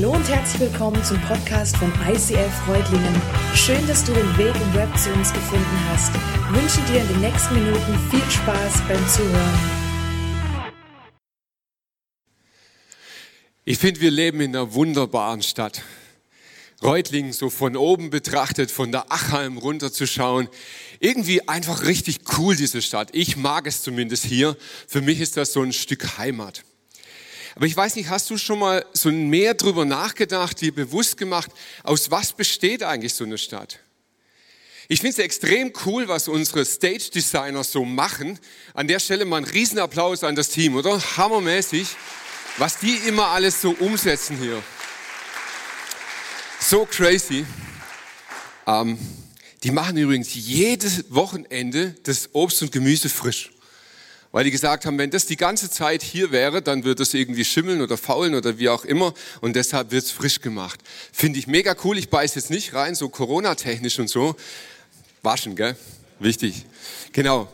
Hallo und herzlich willkommen zum Podcast von ICF Freudlingen. Schön, dass du den Weg im Web zu uns gefunden hast. Ich wünsche dir in den nächsten Minuten viel Spaß beim Zuhören. Ich finde, wir leben in einer wunderbaren Stadt. Reutlingen so von oben betrachtet, von der Achhalm runterzuschauen. Irgendwie einfach richtig cool, diese Stadt. Ich mag es zumindest hier. Für mich ist das so ein Stück Heimat. Aber ich weiß nicht, hast du schon mal so mehr drüber nachgedacht, dir bewusst gemacht, aus was besteht eigentlich so eine Stadt? Ich finde es extrem cool, was unsere Stage Designer so machen. An der Stelle mal einen Riesenapplaus an das Team, oder? Hammermäßig, was die immer alles so umsetzen hier. So crazy. Ähm, die machen übrigens jedes Wochenende das Obst und Gemüse frisch. Weil die gesagt haben, wenn das die ganze Zeit hier wäre, dann wird es irgendwie schimmeln oder faulen oder wie auch immer. Und deshalb wird es frisch gemacht. Finde ich mega cool. Ich beiß jetzt nicht rein, so Corona-technisch und so. Waschen, gell? Wichtig. Genau.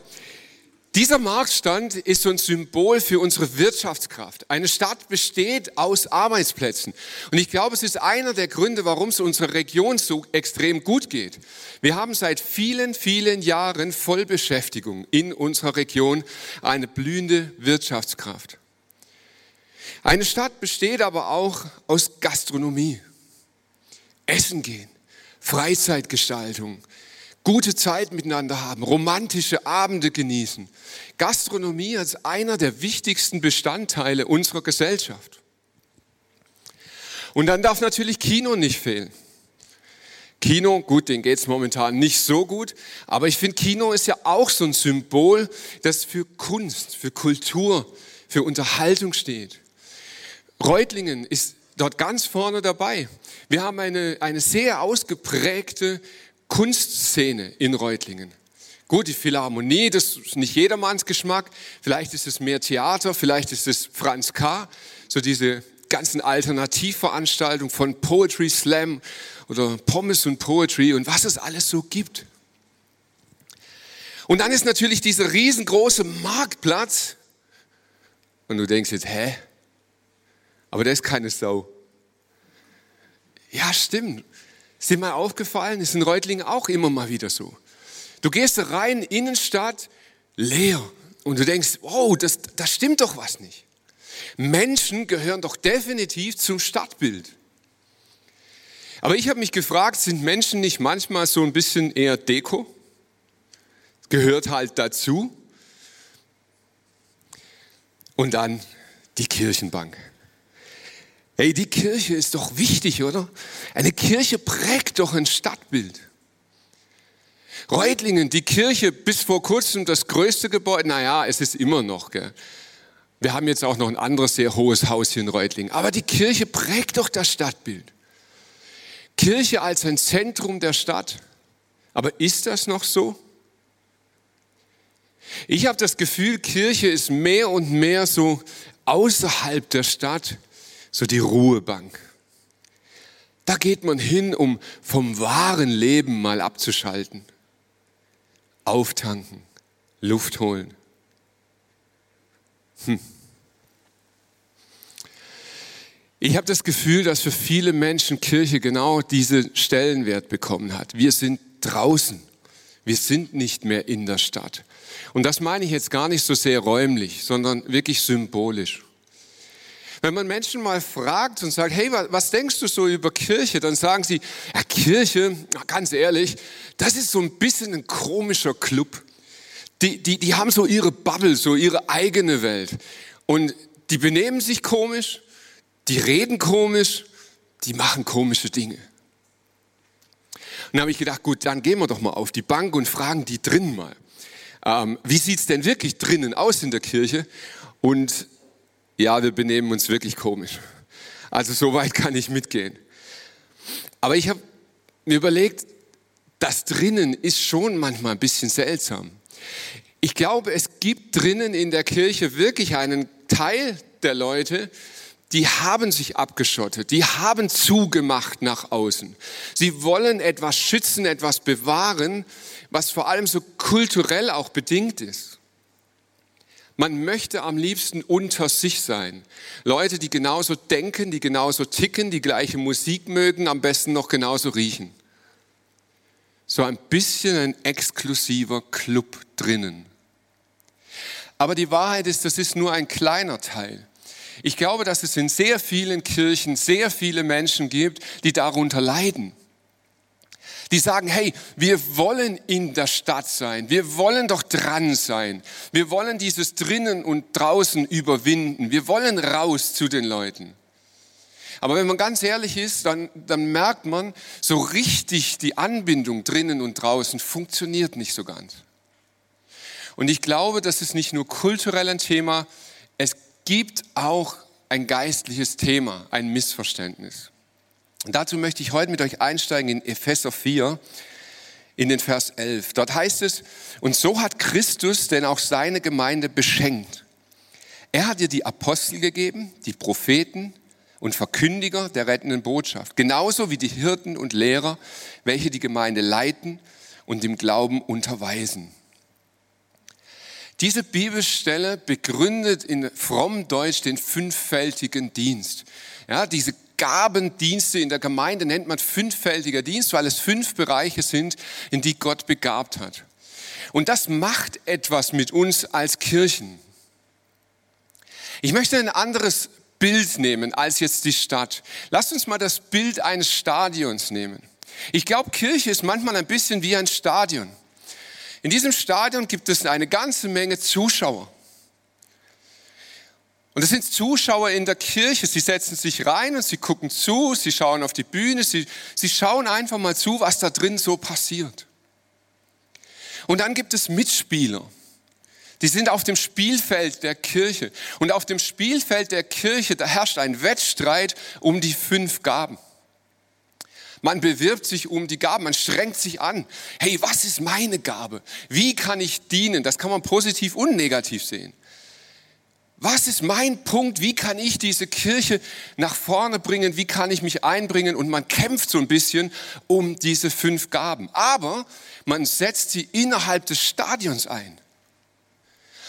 Dieser Marktstand ist so ein Symbol für unsere Wirtschaftskraft. Eine Stadt besteht aus Arbeitsplätzen. Und ich glaube, es ist einer der Gründe, warum es unserer Region so extrem gut geht. Wir haben seit vielen, vielen Jahren Vollbeschäftigung in unserer Region, eine blühende Wirtschaftskraft. Eine Stadt besteht aber auch aus Gastronomie, Essen gehen, Freizeitgestaltung, gute Zeit miteinander haben, romantische Abende genießen. Gastronomie als einer der wichtigsten Bestandteile unserer Gesellschaft. Und dann darf natürlich Kino nicht fehlen. Kino, gut, den geht es momentan nicht so gut, aber ich finde, Kino ist ja auch so ein Symbol, das für Kunst, für Kultur, für Unterhaltung steht. Reutlingen ist dort ganz vorne dabei. Wir haben eine, eine sehr ausgeprägte Kunstszene in Reutlingen. Gut, die Philharmonie, das ist nicht jedermanns Geschmack. Vielleicht ist es mehr Theater, vielleicht ist es Franz K., so diese ganzen Alternativveranstaltungen von Poetry Slam oder Pommes und Poetry und was es alles so gibt. Und dann ist natürlich dieser riesengroße Marktplatz. Und du denkst jetzt, hä? Aber da ist keine Sau. Ja, stimmt. Ist dir mal aufgefallen? Ist in Reutlingen auch immer mal wieder so. Du gehst rein, Innenstadt, leer. Und du denkst, wow, das, das stimmt doch was nicht. Menschen gehören doch definitiv zum Stadtbild. Aber ich habe mich gefragt, sind Menschen nicht manchmal so ein bisschen eher Deko? Gehört halt dazu. Und dann die Kirchenbank. Hey, die Kirche ist doch wichtig, oder? Eine Kirche prägt doch ein Stadtbild. Reutlingen, die Kirche bis vor kurzem das größte Gebäude, naja, es ist immer noch. Gell? Wir haben jetzt auch noch ein anderes sehr hohes Haus hier in Reutlingen. Aber die Kirche prägt doch das Stadtbild. Kirche als ein Zentrum der Stadt. Aber ist das noch so? Ich habe das Gefühl, Kirche ist mehr und mehr so außerhalb der Stadt so die Ruhebank. Da geht man hin, um vom wahren Leben mal abzuschalten. Auftanken, Luft holen. Hm. Ich habe das Gefühl, dass für viele Menschen Kirche genau diesen Stellenwert bekommen hat. Wir sind draußen. Wir sind nicht mehr in der Stadt. Und das meine ich jetzt gar nicht so sehr räumlich, sondern wirklich symbolisch. Wenn man Menschen mal fragt und sagt, hey, was denkst du so über Kirche? Dann sagen sie, ja, Kirche, ganz ehrlich, das ist so ein bisschen ein komischer Club. Die, die, die haben so ihre Bubble, so ihre eigene Welt. Und die benehmen sich komisch, die reden komisch, die machen komische Dinge. Und dann habe ich gedacht, gut, dann gehen wir doch mal auf die Bank und fragen die drinnen mal. Ähm, wie sieht's denn wirklich drinnen aus in der Kirche? Und ja, wir benehmen uns wirklich komisch. Also so weit kann ich mitgehen. Aber ich habe mir überlegt, das drinnen ist schon manchmal ein bisschen seltsam. Ich glaube, es gibt drinnen in der Kirche wirklich einen Teil der Leute, die haben sich abgeschottet, die haben zugemacht nach außen. Sie wollen etwas schützen, etwas bewahren, was vor allem so kulturell auch bedingt ist. Man möchte am liebsten unter sich sein. Leute, die genauso denken, die genauso ticken, die gleiche Musik mögen, am besten noch genauso riechen. So ein bisschen ein exklusiver Club drinnen. Aber die Wahrheit ist, das ist nur ein kleiner Teil. Ich glaube, dass es in sehr vielen Kirchen sehr viele Menschen gibt, die darunter leiden die sagen, hey, wir wollen in der Stadt sein, wir wollen doch dran sein, wir wollen dieses drinnen und draußen überwinden, wir wollen raus zu den Leuten. Aber wenn man ganz ehrlich ist, dann, dann merkt man, so richtig die Anbindung drinnen und draußen funktioniert nicht so ganz. Und ich glaube, das ist nicht nur kulturell ein Thema, es gibt auch ein geistliches Thema, ein Missverständnis. Und dazu möchte ich heute mit euch einsteigen in Epheser 4, in den Vers 11. Dort heißt es, und so hat Christus denn auch seine Gemeinde beschenkt. Er hat ihr die Apostel gegeben, die Propheten und Verkündiger der rettenden Botschaft, genauso wie die Hirten und Lehrer, welche die Gemeinde leiten und im Glauben unterweisen. Diese Bibelstelle begründet in fromm Deutsch den fünffältigen Dienst. Ja, diese Gabendienste in der Gemeinde nennt man fünffältiger Dienst, weil es fünf Bereiche sind, in die Gott begabt hat. Und das macht etwas mit uns als Kirchen. Ich möchte ein anderes Bild nehmen als jetzt die Stadt. Lasst uns mal das Bild eines Stadions nehmen. Ich glaube, Kirche ist manchmal ein bisschen wie ein Stadion. In diesem Stadion gibt es eine ganze Menge Zuschauer. Und das sind Zuschauer in der Kirche. Sie setzen sich rein und sie gucken zu, sie schauen auf die Bühne, sie, sie schauen einfach mal zu, was da drin so passiert. Und dann gibt es Mitspieler. Die sind auf dem Spielfeld der Kirche. Und auf dem Spielfeld der Kirche, da herrscht ein Wettstreit um die fünf Gaben. Man bewirbt sich um die Gaben, man strengt sich an. Hey, was ist meine Gabe? Wie kann ich dienen? Das kann man positiv und negativ sehen. Was ist mein Punkt? Wie kann ich diese Kirche nach vorne bringen? Wie kann ich mich einbringen? Und man kämpft so ein bisschen um diese fünf Gaben. Aber man setzt sie innerhalb des Stadions ein.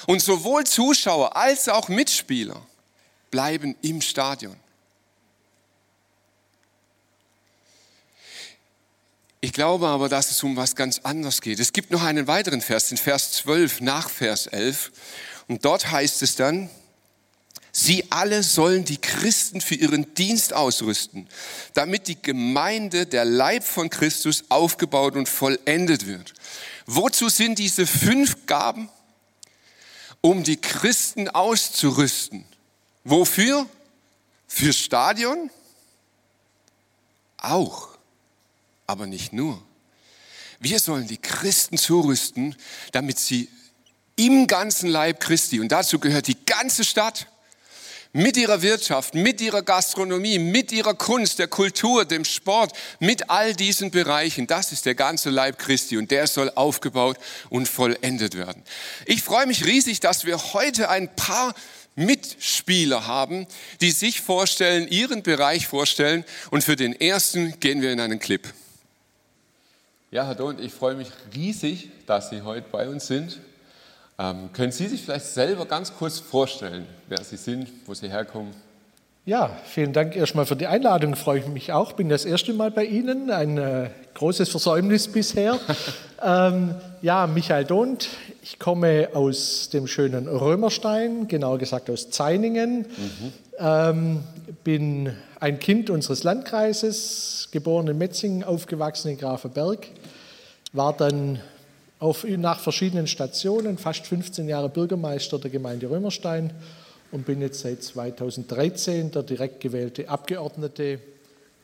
Und sowohl Zuschauer als auch Mitspieler bleiben im Stadion. Ich glaube aber, dass es um was ganz anderes geht. Es gibt noch einen weiteren Vers, den Vers 12 nach Vers 11. Und dort heißt es dann, Sie alle sollen die Christen für ihren Dienst ausrüsten, damit die Gemeinde, der Leib von Christus, aufgebaut und vollendet wird. Wozu sind diese fünf Gaben? Um die Christen auszurüsten. Wofür? Fürs Stadion? Auch, aber nicht nur. Wir sollen die Christen zurüsten, damit sie im ganzen Leib Christi, und dazu gehört die ganze Stadt, mit ihrer Wirtschaft, mit ihrer Gastronomie, mit ihrer Kunst, der Kultur, dem Sport, mit all diesen Bereichen. Das ist der ganze Leib Christi und der soll aufgebaut und vollendet werden. Ich freue mich riesig, dass wir heute ein paar Mitspieler haben, die sich vorstellen, ihren Bereich vorstellen. Und für den ersten gehen wir in einen Clip. Ja, Herr Don, ich freue mich riesig, dass Sie heute bei uns sind. Ähm, können Sie sich vielleicht selber ganz kurz vorstellen, wer Sie sind, wo Sie herkommen? Ja, vielen Dank erstmal für die Einladung. Freue ich mich auch. Bin das erste Mal bei Ihnen. Ein äh, großes Versäumnis bisher. ähm, ja, Michael Dont. Ich komme aus dem schönen Römerstein, genauer gesagt aus Zeiningen. Mhm. Ähm, bin ein Kind unseres Landkreises, geboren in Metzingen, aufgewachsen in Grafenberg. War dann auf, nach verschiedenen Stationen, fast 15 Jahre Bürgermeister der Gemeinde Römerstein und bin jetzt seit 2013 der direkt gewählte Abgeordnete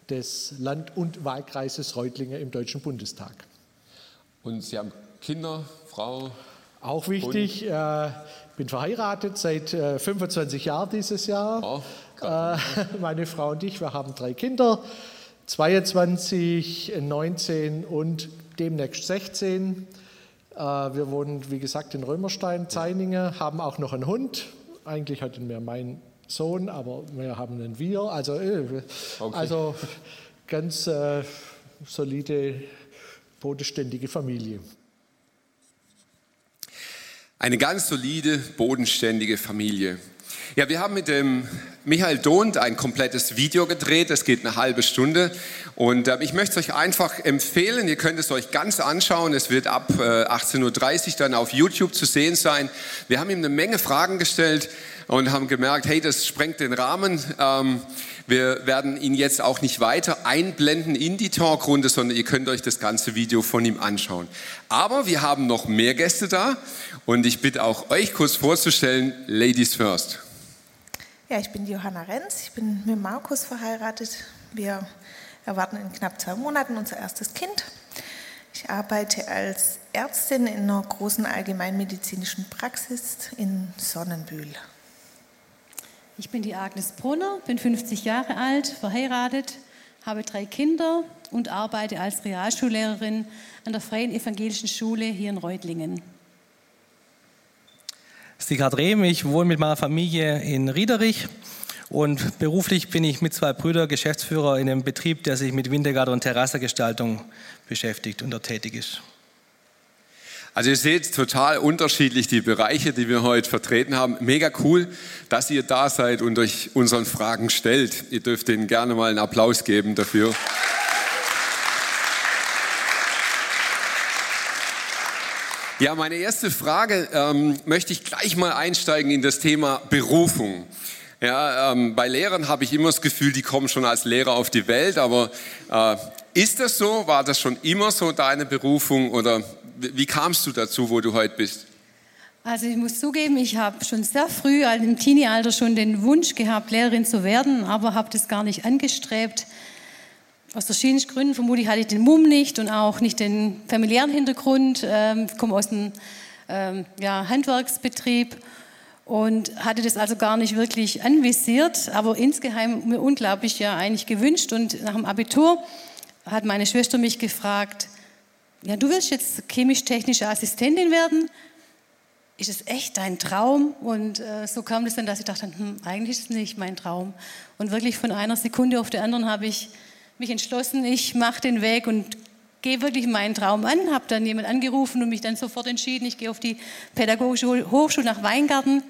des Land- und Wahlkreises Reutlingen im Deutschen Bundestag. Und Sie haben Kinder, Frau? Auch wichtig. Ich äh, bin verheiratet seit äh, 25 Jahren dieses Jahr. Oh, äh, meine Frau und ich, wir haben drei Kinder, 22, 19 und demnächst 16. Äh, wir wohnen, wie gesagt, in Römerstein, Zeiningen, haben auch noch einen Hund. Eigentlich hatten wir meinen Sohn, aber wir haben einen Wir. Also, äh, okay. also ganz äh, solide, bodenständige Familie. Eine ganz solide, bodenständige Familie. Ja, wir haben mit dem Michael Dohnt ein komplettes Video gedreht. Das geht eine halbe Stunde. Und äh, ich möchte es euch einfach empfehlen. Ihr könnt es euch ganz anschauen. Es wird ab äh, 18.30 Uhr dann auf YouTube zu sehen sein. Wir haben ihm eine Menge Fragen gestellt und haben gemerkt, hey, das sprengt den Rahmen. Ähm, wir werden ihn jetzt auch nicht weiter einblenden in die Talkrunde, sondern ihr könnt euch das ganze Video von ihm anschauen. Aber wir haben noch mehr Gäste da und ich bitte auch euch kurz vorzustellen, Ladies First. Ja, ich bin Johanna Renz, ich bin mit Markus verheiratet. Wir erwarten in knapp zwei Monaten unser erstes Kind. Ich arbeite als Ärztin in einer großen allgemeinmedizinischen Praxis in Sonnenbühl. Ich bin die Agnes Brunner, bin 50 Jahre alt, verheiratet, habe drei Kinder und arbeite als Realschullehrerin an der Freien Evangelischen Schule hier in Reutlingen. Sigard Rehm, ich wohne mit meiner Familie in Riederich und beruflich bin ich mit zwei Brüdern Geschäftsführer in einem Betrieb, der sich mit Wintergarten und Terrassegestaltung beschäftigt und dort tätig ist. Also ihr seht total unterschiedlich die Bereiche, die wir heute vertreten haben. Mega cool, dass ihr da seid und euch unseren Fragen stellt. Ihr dürft ihnen gerne mal einen Applaus geben dafür. Ja, meine erste Frage ähm, möchte ich gleich mal einsteigen in das Thema Berufung. Ja, ähm, bei Lehrern habe ich immer das Gefühl, die kommen schon als Lehrer auf die Welt, aber äh, ist das so? War das schon immer so deine Berufung oder wie kamst du dazu, wo du heute bist? Also ich muss zugeben, ich habe schon sehr früh also im Teenie-Alter schon den Wunsch gehabt, Lehrerin zu werden, aber habe das gar nicht angestrebt. Aus verschiedenen Gründen. Vermutlich hatte ich den Mumm nicht und auch nicht den familiären Hintergrund. Ähm, ich komme aus einem ähm, ja, Handwerksbetrieb und hatte das also gar nicht wirklich anvisiert, aber insgeheim mir unglaublich ja eigentlich gewünscht. Und nach dem Abitur hat meine Schwester mich gefragt, ja, du willst jetzt chemisch-technische Assistentin werden? Ist es echt dein Traum? Und äh, so kam das dann, dass ich dachte, hm, eigentlich ist es nicht mein Traum. Und wirklich von einer Sekunde auf die andere habe ich mich entschlossen, ich mache den Weg und gehe wirklich meinen Traum an. Habe dann jemand angerufen und mich dann sofort entschieden, ich gehe auf die Pädagogische Hochschule nach Weingarten.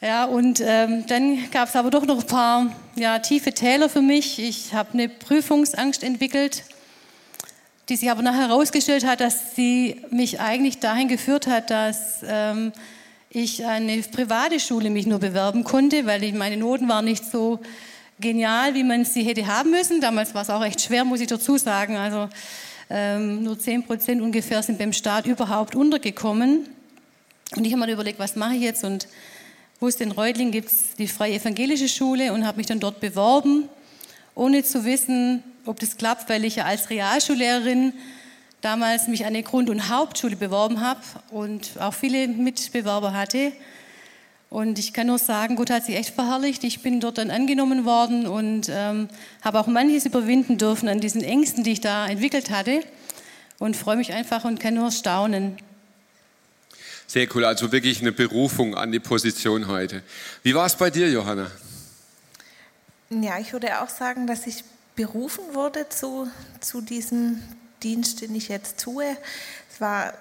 Ja, und ähm, dann gab es aber doch noch ein paar ja, tiefe Täler für mich. Ich habe eine Prüfungsangst entwickelt die sich aber nachher herausgestellt hat, dass sie mich eigentlich dahin geführt hat, dass ähm, ich eine private Schule mich nur bewerben konnte, weil ich, meine Noten waren nicht so genial, wie man sie hätte haben müssen. Damals war es auch recht schwer, muss ich dazu sagen. Also ähm, nur 10 Prozent ungefähr sind beim Staat überhaupt untergekommen. Und ich habe mir überlegt, was mache ich jetzt? Und wusste, in Reutlingen gibt es die Freie Evangelische Schule und habe mich dann dort beworben, ohne zu wissen, ob das klappt, weil ich ja als Realschullehrerin damals mich an eine Grund- und Hauptschule beworben habe und auch viele Mitbewerber hatte. Und ich kann nur sagen, Gott hat sich echt verherrlicht. Ich bin dort dann angenommen worden und ähm, habe auch manches überwinden dürfen an diesen Ängsten, die ich da entwickelt hatte. Und freue mich einfach und kann nur staunen. Sehr cool, also wirklich eine Berufung an die Position heute. Wie war es bei dir, Johanna? Ja, ich würde auch sagen, dass ich berufen wurde zu, zu diesem Dienst, den ich jetzt tue. Es war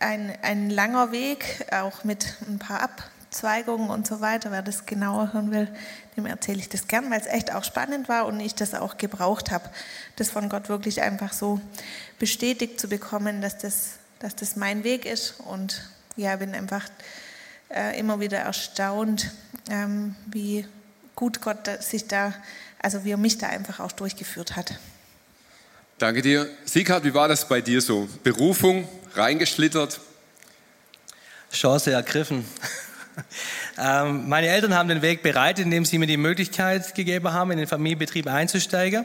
ein, ein langer Weg, auch mit ein paar Abzweigungen und so weiter. Wer das genauer hören will, dem erzähle ich das gern, weil es echt auch spannend war und ich das auch gebraucht habe, das von Gott wirklich einfach so bestätigt zu bekommen, dass das, dass das mein Weg ist. Und ja, bin einfach äh, immer wieder erstaunt, ähm, wie gut Gott sich da also wie er mich da einfach auch durchgeführt hat. Danke dir. Sieghard, wie war das bei dir so? Berufung, reingeschlittert? Chance ergriffen. ähm, meine Eltern haben den Weg bereitet, indem sie mir die Möglichkeit gegeben haben, in den Familienbetrieb einzusteigen.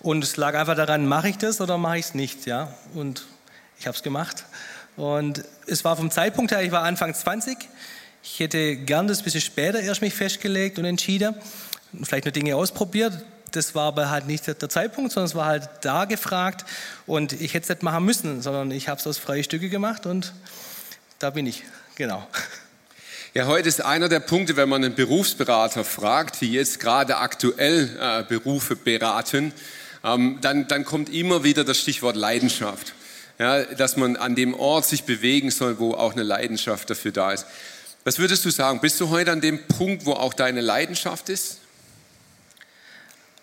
Und es lag einfach daran, mache ich das oder mache ich es nicht. Ja? Und ich habe es gemacht. Und es war vom Zeitpunkt her, ich war Anfang 20. Ich hätte gern das ein bisschen später erst mich festgelegt und entschieden vielleicht nur Dinge ausprobiert. Das war aber halt nicht der Zeitpunkt, sondern es war halt da gefragt. Und ich hätte es nicht machen müssen, sondern ich habe es aus freie Stücke gemacht und da bin ich. Genau. Ja, heute ist einer der Punkte, wenn man einen Berufsberater fragt, die jetzt gerade aktuell äh, Berufe beraten, ähm, dann, dann kommt immer wieder das Stichwort Leidenschaft. Ja, dass man an dem Ort sich bewegen soll, wo auch eine Leidenschaft dafür da ist. Was würdest du sagen? Bist du heute an dem Punkt, wo auch deine Leidenschaft ist?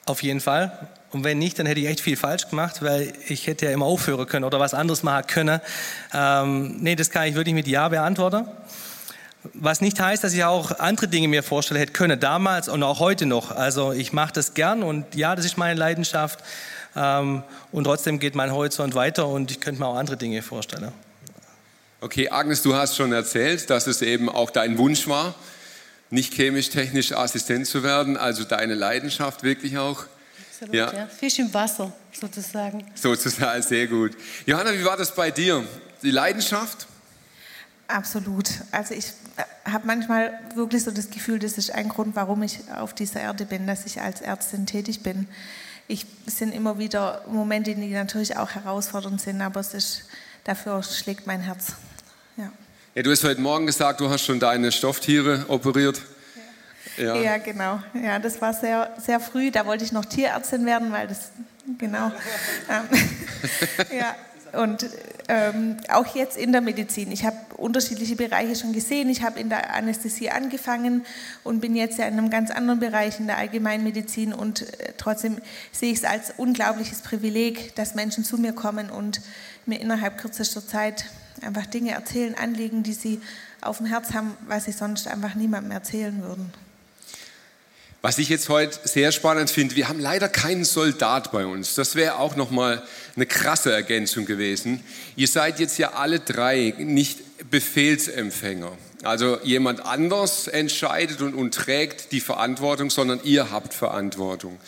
Auf jeden Fall. Und wenn nicht, dann hätte ich echt viel falsch gemacht, weil ich hätte ja immer aufhören können oder was anderes machen können. Ähm, nee, das kann ich wirklich mit Ja beantworten. Was nicht heißt, dass ich auch andere Dinge mir vorstellen hätte können, damals und auch heute noch. Also ich mache das gern und ja, das ist meine Leidenschaft. Ähm, und trotzdem geht mein Horizont weiter und ich könnte mir auch andere Dinge vorstellen. Okay, Agnes, du hast schon erzählt, dass es eben auch dein Wunsch war, nicht chemisch-technisch Assistent zu werden, also deine Leidenschaft wirklich auch. Absolut, ja. ja. Fisch im Wasser, sozusagen. Sozusagen, sehr gut. Johanna, wie war das bei dir? Die Leidenschaft? Absolut. Also ich äh, habe manchmal wirklich so das Gefühl, das ist ein Grund, warum ich auf dieser Erde bin, dass ich als Ärztin tätig bin ich, es sind immer wieder Momente, die natürlich auch herausfordernd sind, aber es ist, dafür schlägt mein Herz. Ja. ja, du hast heute Morgen gesagt, du hast schon deine Stofftiere operiert. Ja. ja, genau. Ja, das war sehr, sehr früh. Da wollte ich noch Tierärztin werden, weil das, genau. ja, und ähm, auch jetzt in der Medizin. Ich habe unterschiedliche Bereiche schon gesehen. Ich habe in der Anästhesie angefangen und bin jetzt ja in einem ganz anderen Bereich in der Allgemeinmedizin. Und äh, trotzdem sehe ich es als unglaubliches Privileg, dass Menschen zu mir kommen und mir innerhalb kürzester Zeit einfach Dinge erzählen, Anliegen, die sie auf dem Herz haben, was sie sonst einfach niemandem erzählen würden. Was ich jetzt heute sehr spannend finde, wir haben leider keinen Soldat bei uns. Das wäre auch nochmal eine krasse Ergänzung gewesen. Ihr seid jetzt ja alle drei nicht Befehlsempfänger. Also jemand anders entscheidet und, und trägt die Verantwortung, sondern ihr habt Verantwortung.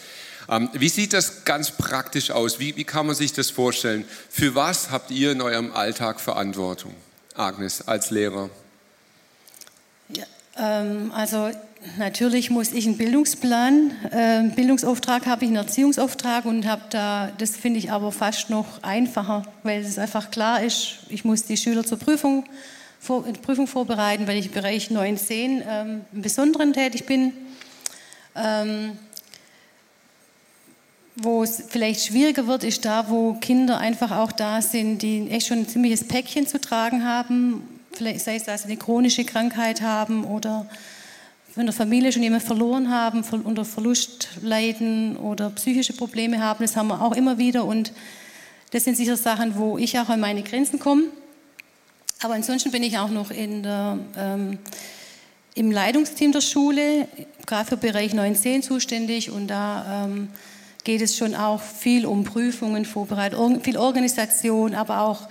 Ähm, wie sieht das ganz praktisch aus? Wie, wie kann man sich das vorstellen? Für was habt ihr in eurem Alltag Verantwortung? Agnes, als Lehrer. Ja, ähm, also natürlich muss ich einen Bildungsplan, äh, Bildungsauftrag habe ich, einen Erziehungsauftrag und habe da, das finde ich aber fast noch einfacher, weil es einfach klar ist, ich muss die Schüler zur Prüfung, vor, Prüfung vorbereiten, weil ich im Bereich 9, 10 ähm, im Besonderen tätig bin. Ähm, wo es vielleicht schwieriger wird, ist da, wo Kinder einfach auch da sind, die echt schon ein ziemliches Päckchen zu tragen haben, vielleicht sei es, dass sie eine chronische Krankheit haben oder in der Familie schon jemanden verloren haben, unter Verlust leiden oder psychische Probleme haben. Das haben wir auch immer wieder und das sind sicher Sachen, wo ich auch an meine Grenzen komme. Aber ansonsten bin ich auch noch der, ähm, im Leitungsteam der Schule, gerade für Bereich 910 zuständig und da ähm, geht es schon auch viel um Prüfungen, Vorbereitung, viel Organisation, aber auch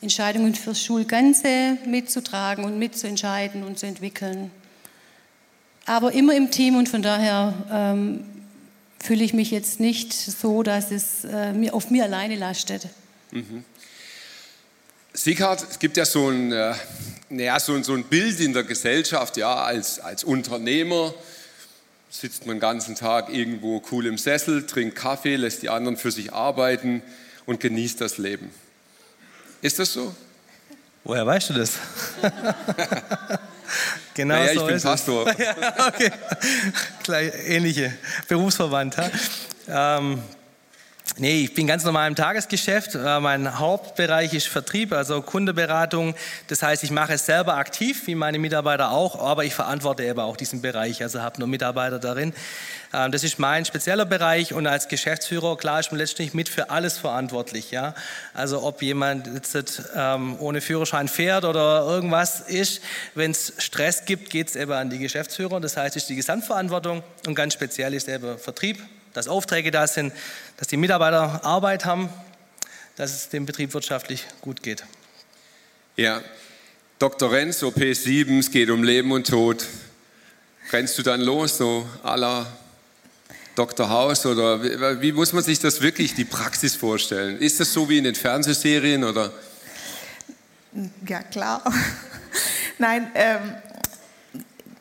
Entscheidungen fürs Schulganze mitzutragen und mitzuentscheiden und zu entwickeln aber immer im Team und von daher ähm, fühle ich mich jetzt nicht so, dass es äh, mir, auf mir alleine lastet. Mhm. Sieghard, es gibt ja so ein, äh, naja, so, so ein Bild in der Gesellschaft, ja, als, als Unternehmer sitzt man den ganzen Tag irgendwo cool im Sessel, trinkt Kaffee, lässt die anderen für sich arbeiten und genießt das Leben. Ist das so? Woher weißt du das? Genau naja, so ich bin Pastor. ja, okay. Gleich ähnliche Berufsverwandt. Ähm, Nee, ich bin ganz normal im Tagesgeschäft. Äh, mein Hauptbereich ist Vertrieb, also Kundeberatung. Das heißt, ich mache es selber aktiv, wie meine Mitarbeiter auch, aber ich verantworte eben auch diesen Bereich, also habe nur Mitarbeiter darin. Ähm, das ist mein spezieller Bereich und als Geschäftsführer, klar, ist man letztlich mit für alles verantwortlich. Ja? Also ob jemand jetzt ähm, ohne Führerschein fährt oder irgendwas ist, wenn es Stress gibt, geht es eben an die Geschäftsführer. Das heißt, es ist die Gesamtverantwortung und ganz speziell ist eben Vertrieb, dass Aufträge da sind, dass die Mitarbeiter Arbeit haben, dass es dem Betrieb wirtschaftlich gut geht. Ja, Dr. Renz, OP 7, es geht um Leben und Tod. Rennst du dann los, so aller Dr. House oder wie, wie, muss man sich das wirklich, die Praxis vorstellen? Ist das so wie in den Fernsehserien oder? Ja, klar. Nein, ähm,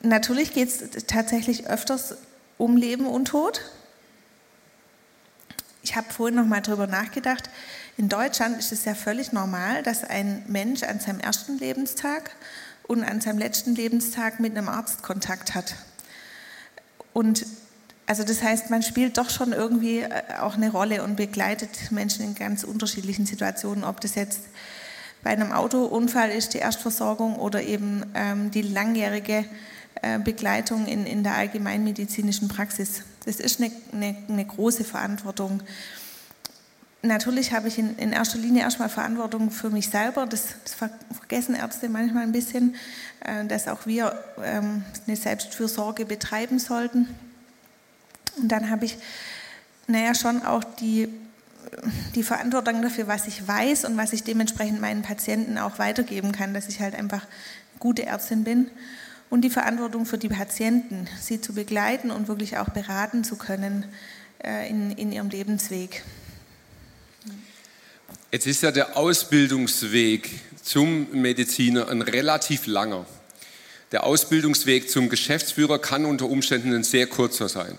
natürlich geht es tatsächlich öfters um Leben und Tod. Ich habe vorhin noch mal darüber nachgedacht. In Deutschland ist es ja völlig normal, dass ein Mensch an seinem ersten Lebenstag und an seinem letzten Lebenstag mit einem Arzt Kontakt hat. Und also das heißt, man spielt doch schon irgendwie äh, auch eine Rolle und begleitet Menschen in ganz unterschiedlichen Situationen, ob das jetzt bei einem Autounfall ist, die Erstversorgung oder eben ähm, die langjährige äh, Begleitung in, in der allgemeinmedizinischen Praxis. Das ist eine, eine, eine große Verantwortung. Natürlich habe ich in, in, erster Linie erstmal Verantwortung für mich selber. Das, das vergessen Ärzte manchmal ein bisschen, äh, dass auch wir ähm, eine Selbstfürsorge betreiben sollten. Und dann habe ich, naja, schon auch die, die Verantwortung dafür, was ich weiß und was ich dementsprechend meinen Patienten auch weitergeben kann, dass ich halt einfach gute Ärztin bin. Und die Verantwortung für die Patienten, sie zu begleiten und wirklich auch beraten zu können äh, in, in ihrem Lebensweg. Jetzt ist ja der Ausbildungsweg zum Mediziner ein relativ langer. Der Ausbildungsweg zum Geschäftsführer kann unter Umständen ein sehr kurzer sein.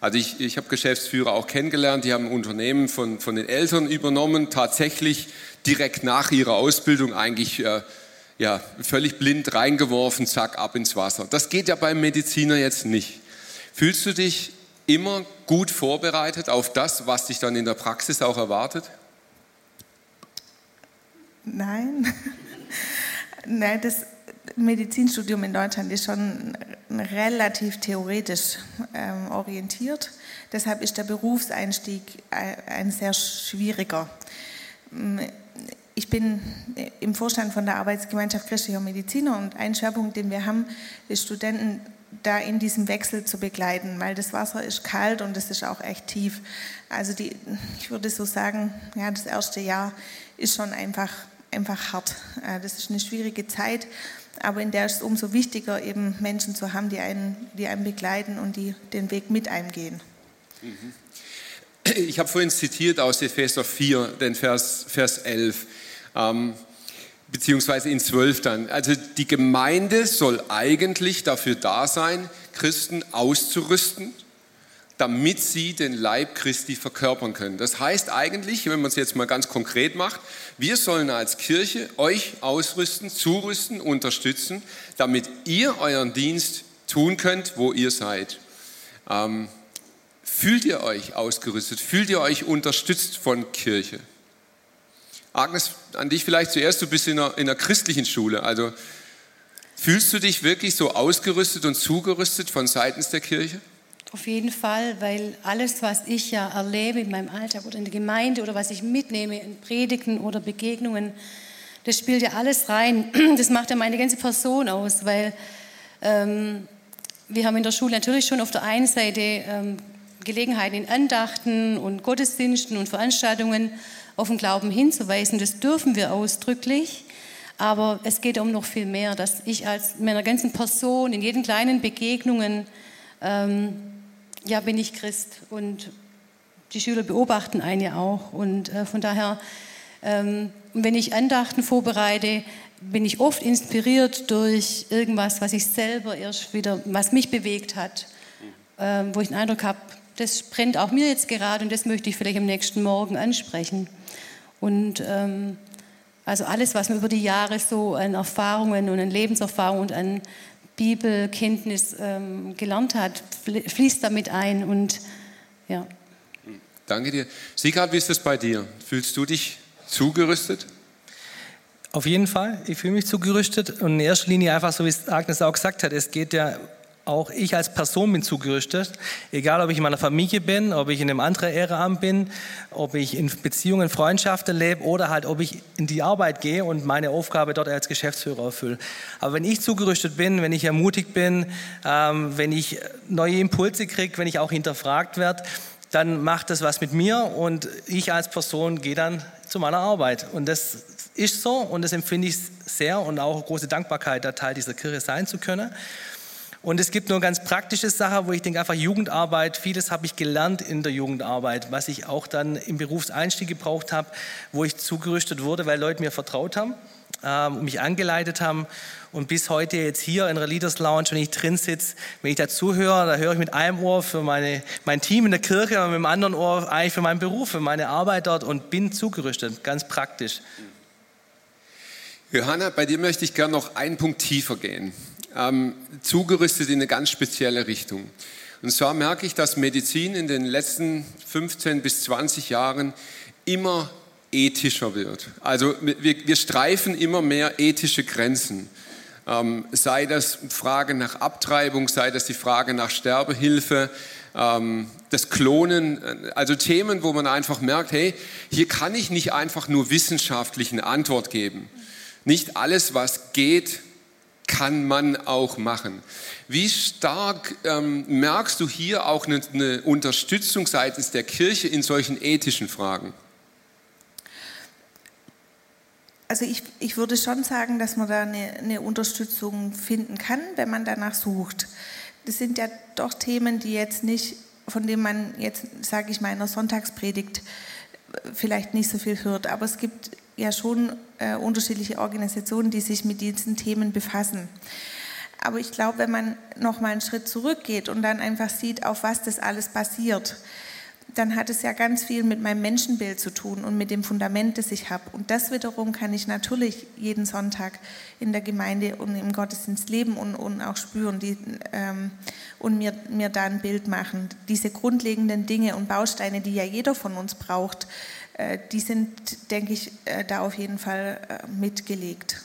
Also ich, ich habe Geschäftsführer auch kennengelernt, die haben Unternehmen von, von den Eltern übernommen, tatsächlich direkt nach ihrer Ausbildung eigentlich äh, ja, völlig blind reingeworfen, zack, ab ins Wasser. Das geht ja beim Mediziner jetzt nicht. Fühlst du dich immer gut vorbereitet auf das, was dich dann in der Praxis auch erwartet? Nein. Nein, das Medizinstudium in Deutschland ist schon relativ theoretisch ähm, orientiert. Deshalb ist der Berufseinstieg äh, ein sehr schwieriger. Ich bin im Vorstand von der Arbeitsgemeinschaft christlicher Mediziner und ein Schwerpunkt, den wir haben, ist Studenten da in diesem Wechsel zu begleiten, weil das Wasser ist kalt und es ist auch echt tief. Also die, ich würde so sagen, ja, das erste Jahr ist schon einfach, einfach hart. Äh, das ist eine schwierige Zeit aber in der ist es umso wichtiger, eben Menschen zu haben, die einen, die einen begleiten und die den Weg mit einem gehen. Ich habe vorhin zitiert aus Epheser 4, den Vers, Vers 11, ähm, beziehungsweise in 12 dann. Also die Gemeinde soll eigentlich dafür da sein, Christen auszurüsten, damit sie den Leib Christi verkörpern können. Das heißt eigentlich, wenn man es jetzt mal ganz konkret macht, wir sollen als Kirche euch ausrüsten, zurüsten, unterstützen, damit ihr euren Dienst tun könnt, wo ihr seid. Ähm, fühlt ihr euch ausgerüstet? Fühlt ihr euch unterstützt von Kirche? Agnes, an dich vielleicht zuerst, du bist in einer, in einer christlichen Schule, also fühlst du dich wirklich so ausgerüstet und zugerüstet von seitens der Kirche? Auf jeden Fall, weil alles, was ich ja erlebe in meinem Alltag oder in der Gemeinde oder was ich mitnehme in Predigten oder Begegnungen, das spielt ja alles rein. Das macht ja meine ganze Person aus, weil ähm, wir haben in der Schule natürlich schon auf der einen Seite ähm, Gelegenheiten in Andachten und Gottesdiensten und Veranstaltungen auf den Glauben hinzuweisen. Das dürfen wir ausdrücklich. Aber es geht um noch viel mehr, dass ich als meiner ganzen Person in jeden kleinen Begegnungen ähm, ja, bin ich Christ und die Schüler beobachten einen ja auch. Und äh, von daher, ähm, wenn ich Andachten vorbereite, bin ich oft inspiriert durch irgendwas, was ich selber erst wieder, was mich bewegt hat, äh, wo ich den Eindruck habe, das brennt auch mir jetzt gerade und das möchte ich vielleicht am nächsten Morgen ansprechen. Und ähm, also alles, was man über die Jahre so an Erfahrungen und an Lebenserfahrung und an Bibelkenntnis ähm, gelernt hat, fließt damit ein und ja. Danke dir. Sigard, wie ist das bei dir? Fühlst du dich zugerüstet? Auf jeden Fall, ich fühle mich zugerüstet und in erster Linie einfach so, wie es Agnes auch gesagt hat, es geht ja auch ich als Person bin zugerüstet, egal ob ich in meiner Familie bin, ob ich in einem anderen Ehrenamt bin, ob ich in Beziehungen, Freundschaften lebe oder halt ob ich in die Arbeit gehe und meine Aufgabe dort als Geschäftsführer erfülle. Aber wenn ich zugerüstet bin, wenn ich ermutigt bin, ähm, wenn ich neue Impulse kriege, wenn ich auch hinterfragt werde, dann macht das was mit mir und ich als Person gehe dann zu meiner Arbeit. Und das ist so und das empfinde ich sehr und auch große Dankbarkeit, da Teil dieser Kirche sein zu können. Und es gibt nur ganz praktische Sachen, wo ich denke, einfach Jugendarbeit, vieles habe ich gelernt in der Jugendarbeit, was ich auch dann im Berufseinstieg gebraucht habe, wo ich zugerüstet wurde, weil Leute mir vertraut haben, ähm, mich angeleitet haben. Und bis heute jetzt hier in der Leaders Lounge, wenn ich drin sitze, wenn ich dazu höre, da höre ich mit einem Ohr für meine, mein Team in der Kirche und mit dem anderen Ohr eigentlich für meinen Beruf, für meine Arbeit dort und bin zugerüstet, ganz praktisch. Johanna, bei dir möchte ich gerne noch einen Punkt tiefer gehen ähm, zugerüstet in eine ganz spezielle Richtung. Und zwar merke ich, dass Medizin in den letzten 15 bis 20 Jahren immer ethischer wird. Also wir, wir streifen immer mehr ethische Grenzen. Ähm, sei das Frage nach Abtreibung, sei das die Frage nach Sterbehilfe, ähm, das Klonen, äh, also Themen, wo man einfach merkt, hey, hier kann ich nicht einfach nur wissenschaftlich eine Antwort geben. Nicht alles, was geht, kann man auch machen. Wie stark ähm, merkst du hier auch eine, eine Unterstützung seitens der Kirche in solchen ethischen Fragen? Also ich, ich würde schon sagen, dass man da eine, eine Unterstützung finden kann, wenn man danach sucht. Das sind ja doch Themen, die jetzt nicht, von denen man jetzt, sage ich mal, in einer Sonntagspredigt vielleicht nicht so viel hört. Aber es gibt ja schon äh, unterschiedliche Organisationen, die sich mit diesen Themen befassen. Aber ich glaube, wenn man noch mal einen Schritt zurückgeht und dann einfach sieht, auf was das alles basiert, dann hat es ja ganz viel mit meinem Menschenbild zu tun und mit dem Fundament, das ich habe. Und das wiederum kann ich natürlich jeden Sonntag in der Gemeinde und im Gottesdienst leben und, und auch spüren die, ähm, und mir, mir da ein Bild machen. Diese grundlegenden Dinge und Bausteine, die ja jeder von uns braucht, die sind, denke ich, äh, da auf jeden Fall äh, mitgelegt.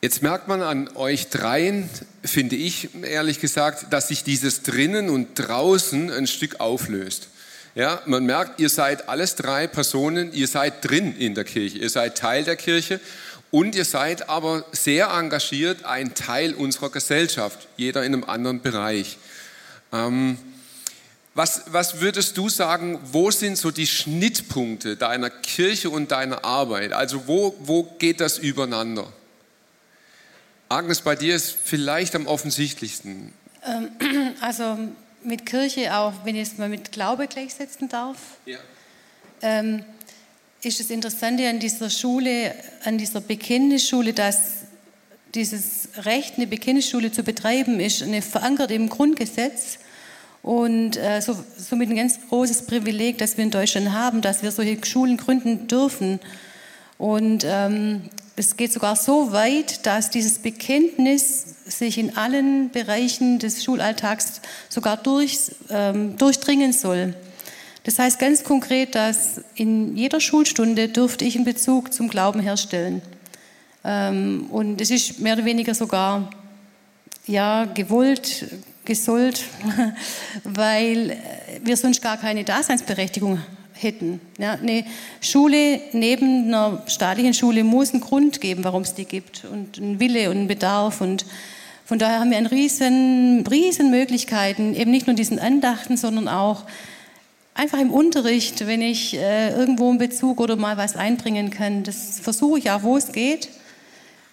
Jetzt merkt man an euch dreien, finde ich ehrlich gesagt, dass sich dieses drinnen und draußen ein Stück auflöst. Ja, man merkt, ihr seid alles drei Personen, ihr seid drin in der Kirche, ihr seid Teil der Kirche und ihr seid aber sehr engagiert, ein Teil unserer Gesellschaft, jeder in einem anderen Bereich. Ähm, was, was würdest du sagen, wo sind so die Schnittpunkte deiner Kirche und deiner Arbeit? Also wo, wo geht das übereinander? Agnes, bei dir ist vielleicht am offensichtlichsten. Ähm, also mit Kirche auch, wenn ich es mal mit Glaube gleichsetzen darf, ja. ähm, ist das Interessante an dieser Schule, an dieser Bekenntnisschule, dass dieses Recht, eine Bekenntnisschule zu betreiben, ist eine, verankert im Grundgesetz und äh, so, somit ein ganz großes Privileg, das wir in Deutschland haben, dass wir solche Schulen gründen dürfen. Und ähm, es geht sogar so weit, dass dieses Bekenntnis sich in allen Bereichen des Schulalltags sogar durch, ähm, durchdringen soll. Das heißt ganz konkret, dass in jeder Schulstunde dürfte ich einen Bezug zum Glauben herstellen. Ähm, und es ist mehr oder weniger sogar ja, gewollt, gesollt, weil wir sonst gar keine Daseinsberechtigung hätten. Ja, eine Schule neben einer staatlichen Schule muss einen Grund geben, warum es die gibt und einen Wille und einen Bedarf und von daher haben wir eine riesen, riesen Möglichkeiten, eben nicht nur diesen Andachten, sondern auch einfach im Unterricht, wenn ich äh, irgendwo einen Bezug oder mal was einbringen kann. Das versuche ich auch, wo es geht.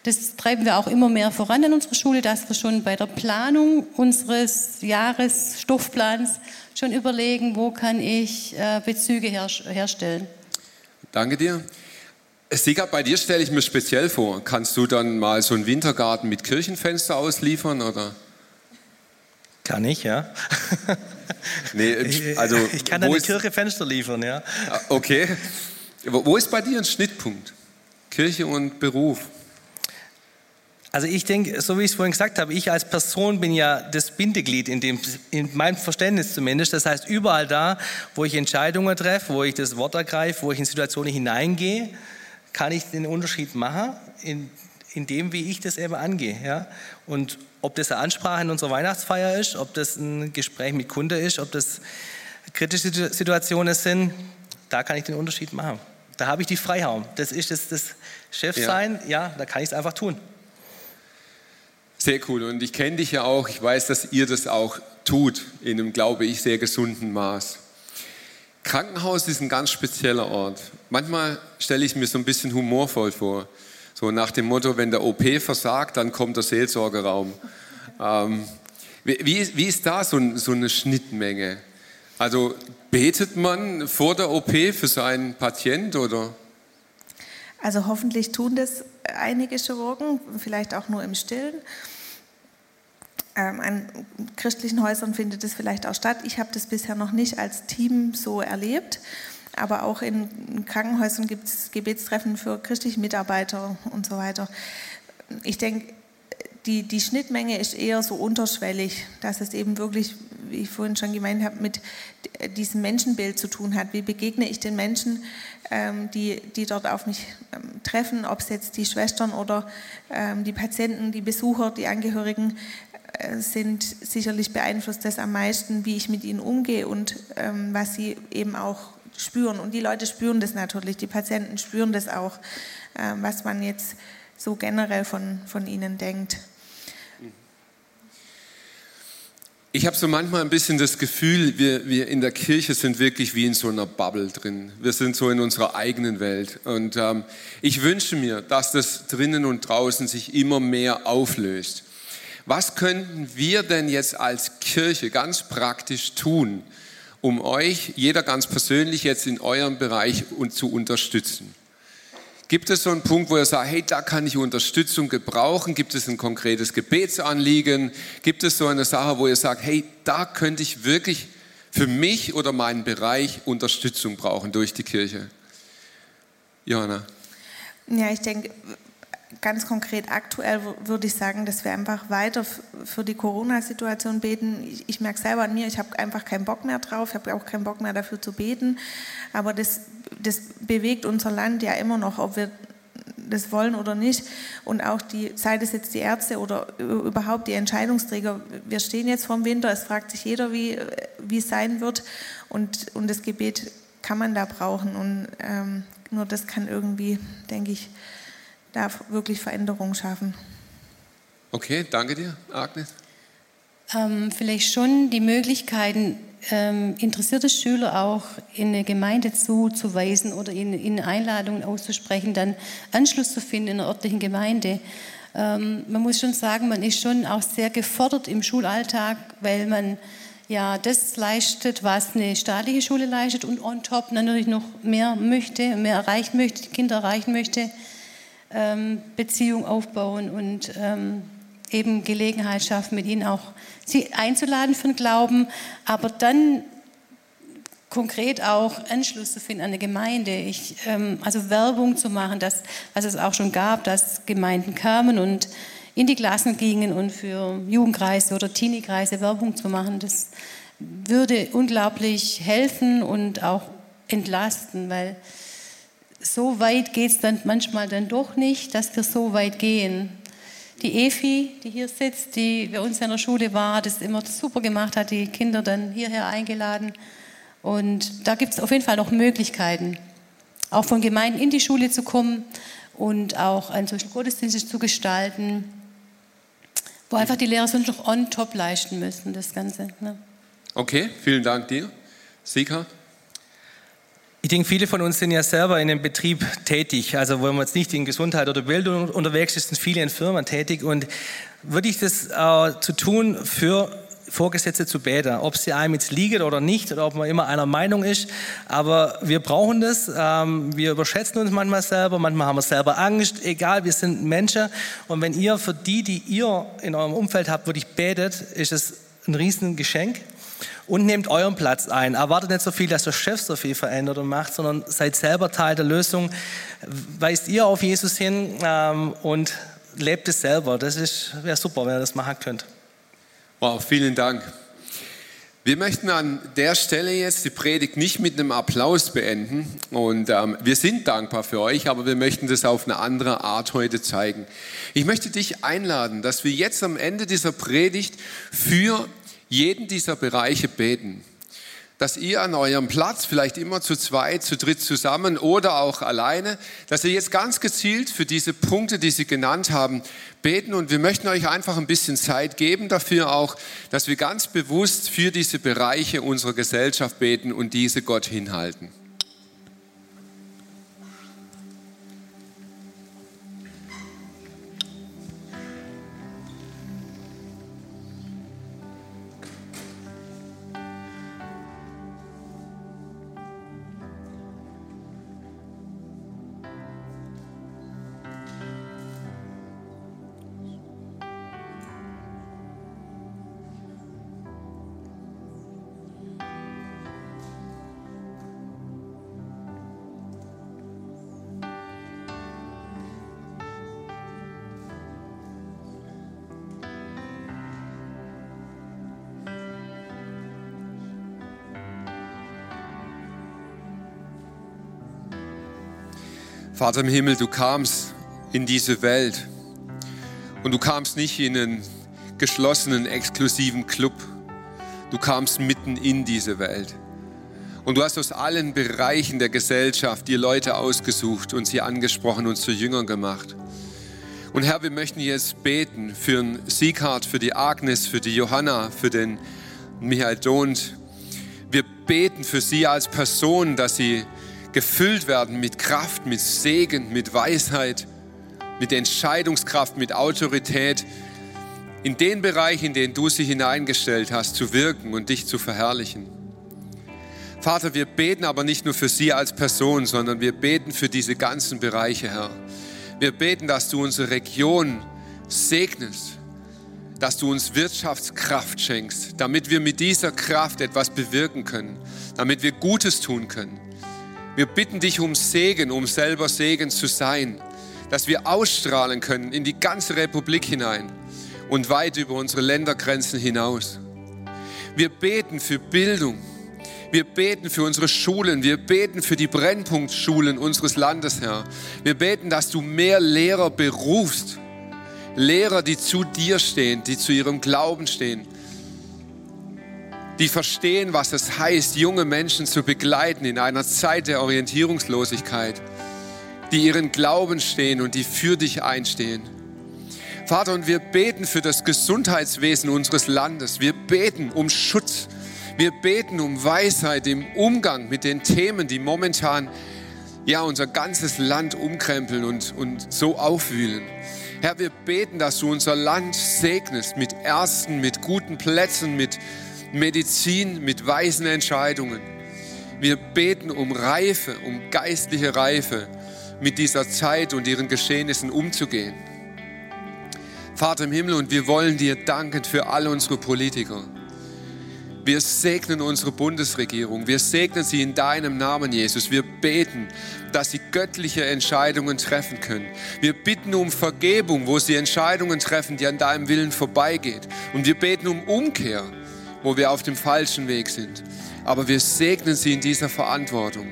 Das treiben wir auch immer mehr voran in unserer Schule, dass wir schon bei der Planung unseres Jahresstoffplans schon überlegen, wo kann ich äh, Bezüge her herstellen. Danke dir. Sieger, bei dir stelle ich mir speziell vor. Kannst du dann mal so einen Wintergarten mit Kirchenfenster ausliefern oder? Kann ich, ja. nee, also, ich kann eine Kirche Fenster liefern, ja. Ah, okay. Wo ist bei dir ein Schnittpunkt? Kirche und Beruf? Also ich denke, so wie ich es vorhin gesagt habe, ich als Person bin ja das Bindeglied in, dem, in meinem Verständnis zumindest. Das heißt, überall da, wo ich Entscheidungen treffe, wo ich das Wort ergreife, wo ich in Situationen hineingehe, kann ich den Unterschied machen in, in dem, wie ich das eben angehe. Ja? Und ob das eine Ansprache in unserer Weihnachtsfeier ist, ob das ein Gespräch mit Kunde ist, ob das kritische Situationen sind, da kann ich den Unterschied machen. Da habe ich die Freiheit. Das ist das, das Chefsein, ja. ja, da kann ich es einfach tun. Sehr cool. Und ich kenne dich ja auch. Ich weiß, dass ihr das auch tut in einem, glaube ich, sehr gesunden Maß. Krankenhaus ist ein ganz spezieller Ort. Manchmal stelle ich mir so ein bisschen humorvoll vor. So nach dem Motto, wenn der OP versagt, dann kommt der Seelsorgeraum. Ähm, wie, wie, ist da so, so eine Schnittmenge? Also betet man vor der OP für seinen Patient oder? Also hoffentlich tun das einige Chirurgen, vielleicht auch nur im Stillen. Ähm, an christlichen Häusern findet es vielleicht auch statt. Ich habe das bisher noch nicht als Team so erlebt. Aber auch in Krankenhäusern gibt es Gebetstreffen für christliche Mitarbeiter und so weiter. Ich denke, die, die Schnittmenge ist eher so unterschwellig, dass es eben wirklich, wie ich vorhin schon gemeint habe, mit diesem Menschenbild zu tun hat. Wie begegne ich den Menschen, ähm, die, die dort auf mich ähm, treffen, ob es jetzt die Schwestern oder die Patienten, die Besucher, die Angehörigen sind sicherlich beeinflusst das am meisten, wie ich mit ihnen umgehe und ähm, was sie eben auch spüren. Und die Leute spüren das natürlich, die Patienten spüren das auch, ähm, was man jetzt so generell von, von ihnen denkt. Ich habe so manchmal ein bisschen das Gefühl, wir, wir in der Kirche sind wirklich wie in so einer Bubble drin. Wir sind so in unserer eigenen Welt. Und ähm, ich wünsche mir, dass das drinnen und draußen sich immer mehr auflöst. Was könnten wir denn jetzt als Kirche ganz praktisch tun, um euch, jeder ganz persönlich jetzt in eurem Bereich zu unterstützen? Gibt es so einen Punkt, wo ihr sagt, hey, da kann ich Unterstützung gebrauchen? Gibt es ein konkretes Gebetsanliegen? Gibt es so eine Sache, wo ihr sagt, hey, da könnte ich wirklich für mich oder meinen Bereich Unterstützung brauchen durch die Kirche? Johanna. Ja, ich denke, ganz konkret aktuell würde ich sagen, dass wir einfach weiter für die Corona-Situation beten. Ich, ich merke selber an mir, ich habe einfach keinen Bock mehr drauf, ich habe auch keinen Bock mehr dafür zu beten. Aber das, das bewegt unser Land ja immer noch, ob wir das wollen oder nicht. Und auch die, sei das jetzt die Ärzte oder überhaupt die Entscheidungsträger, wir stehen jetzt vor dem Winter, es fragt sich jeder, wie, wie es sein wird. Und, und das Gebet kann man da brauchen. Und ähm, nur das kann irgendwie, denke ich, da wirklich Veränderungen schaffen. Okay, danke dir, Agnes. Ähm, vielleicht schon die Möglichkeiten, ähm, interessierte Schüler auch in eine Gemeinde zuzuweisen oder in, in Einladungen auszusprechen, dann Anschluss zu finden in einer örtlichen Gemeinde. Ähm, man muss schon sagen, man ist schon auch sehr gefordert im Schulalltag, weil man ja das leistet, was eine staatliche Schule leistet und on top natürlich noch mehr möchte, mehr erreichen möchte, die Kinder erreichen möchte ähm, Beziehung aufbauen und ähm, eben Gelegenheit schaffen, mit ihnen auch sie einzuladen für den Glauben, aber dann konkret auch Anschluss zu finden an eine Gemeinde, ich, ähm, also Werbung zu machen, dass, was es auch schon gab, dass Gemeinden kamen und in die Klassen gingen und für Jugendkreise oder Teenie-Kreise Werbung zu machen, das würde unglaublich helfen und auch entlasten, weil so weit geht es dann manchmal dann doch nicht, dass wir so weit gehen. Die Efi, die hier sitzt, die bei uns in der Schule war, es immer super gemacht, hat die Kinder dann hierher eingeladen. Und da gibt es auf jeden Fall noch Möglichkeiten, auch von Gemeinden in die Schule zu kommen und auch einen solchen Gottesdienst zu gestalten, wo einfach die Lehrer sonst noch on top leisten müssen, das Ganze. Ne? Okay, vielen Dank dir. Sika? Ich denke, viele von uns sind ja selber in einem Betrieb tätig. Also, wenn man jetzt nicht in Gesundheit oder Bildung unterwegs ist, sind viele in Firmen tätig. Und würde ich das äh, zu tun für Vorgesetzte zu beten, ob sie einem jetzt liegt oder nicht, oder ob man immer einer Meinung ist. Aber wir brauchen das. Ähm, wir überschätzen uns manchmal selber, manchmal haben wir selber Angst. Egal, wir sind Menschen. Und wenn ihr für die, die ihr in eurem Umfeld habt, wirklich betet, ist es ein Riesengeschenk und nehmt euren Platz ein. Erwartet nicht so viel, dass der Chef so viel verändert und macht, sondern seid selber Teil der Lösung. Weist ihr auf Jesus hin ähm, und lebt es selber. Das wäre super, wenn ihr das machen könnt. Wow, vielen Dank. Wir möchten an der Stelle jetzt die Predigt nicht mit einem Applaus beenden. Und ähm, wir sind dankbar für euch, aber wir möchten das auf eine andere Art heute zeigen. Ich möchte dich einladen, dass wir jetzt am Ende dieser Predigt für jeden dieser Bereiche beten. Dass ihr an eurem Platz, vielleicht immer zu zweit, zu dritt zusammen oder auch alleine, dass ihr jetzt ganz gezielt für diese Punkte, die Sie genannt haben, beten. Und wir möchten euch einfach ein bisschen Zeit geben dafür auch, dass wir ganz bewusst für diese Bereiche unserer Gesellschaft beten und diese Gott hinhalten. Vater im Himmel, du kamst in diese Welt und du kamst nicht in einen geschlossenen, exklusiven Club. Du kamst mitten in diese Welt. Und du hast aus allen Bereichen der Gesellschaft dir Leute ausgesucht und sie angesprochen und zu Jüngern gemacht. Und Herr, wir möchten jetzt beten für den Sieghard, für die Agnes, für die Johanna, für den Michael Dont. Wir beten für sie als Person, dass sie gefüllt werden mit Kraft, mit Segen, mit Weisheit, mit Entscheidungskraft, mit Autorität, in den Bereich, in den du sie hineingestellt hast, zu wirken und dich zu verherrlichen. Vater, wir beten aber nicht nur für sie als Person, sondern wir beten für diese ganzen Bereiche, Herr. Wir beten, dass du unsere Region segnest, dass du uns Wirtschaftskraft schenkst, damit wir mit dieser Kraft etwas bewirken können, damit wir Gutes tun können. Wir bitten dich um Segen, um selber Segen zu sein, dass wir ausstrahlen können in die ganze Republik hinein und weit über unsere Ländergrenzen hinaus. Wir beten für Bildung, wir beten für unsere Schulen. Wir beten für die Brennpunktschulen unseres Landes, Herr. Wir beten, dass du mehr Lehrer berufst. Lehrer, die zu dir stehen, die zu ihrem Glauben stehen. Die verstehen, was es heißt, junge Menschen zu begleiten in einer Zeit der Orientierungslosigkeit. Die ihren Glauben stehen und die für dich einstehen. Vater, und wir beten für das Gesundheitswesen unseres Landes. Wir beten um Schutz wir beten um Weisheit im Umgang mit den Themen, die momentan ja unser ganzes Land umkrempeln und, und so aufwühlen. Herr, wir beten, dass du unser Land segnest mit Ärzten, mit guten Plätzen, mit Medizin, mit weisen Entscheidungen. Wir beten um Reife, um geistliche Reife, mit dieser Zeit und ihren Geschehnissen umzugehen. Vater im Himmel, und wir wollen dir danken für alle unsere Politiker. Wir segnen unsere Bundesregierung. Wir segnen sie in deinem Namen, Jesus. Wir beten, dass sie göttliche Entscheidungen treffen können. Wir bitten um Vergebung, wo sie Entscheidungen treffen, die an deinem Willen vorbeigeht. Und wir beten um Umkehr, wo wir auf dem falschen Weg sind. Aber wir segnen sie in dieser Verantwortung.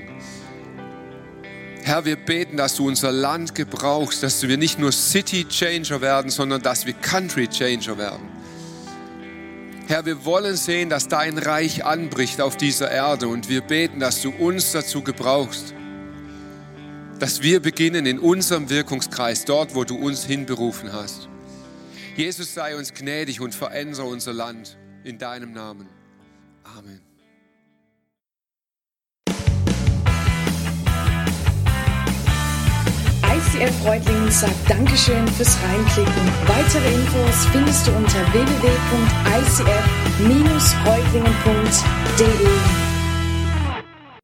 Herr, wir beten, dass du unser Land gebrauchst, dass wir nicht nur City Changer werden, sondern dass wir Country Changer werden. Herr, wir wollen sehen, dass dein Reich anbricht auf dieser Erde und wir beten, dass du uns dazu gebrauchst, dass wir beginnen in unserem Wirkungskreis, dort, wo du uns hinberufen hast. Jesus sei uns gnädig und verändere unser Land in deinem Namen. Amen. ICF Reutlingen sagt Dankeschön fürs Reinklicken. Weitere Infos findest du unter www.icf-reutlingen.de.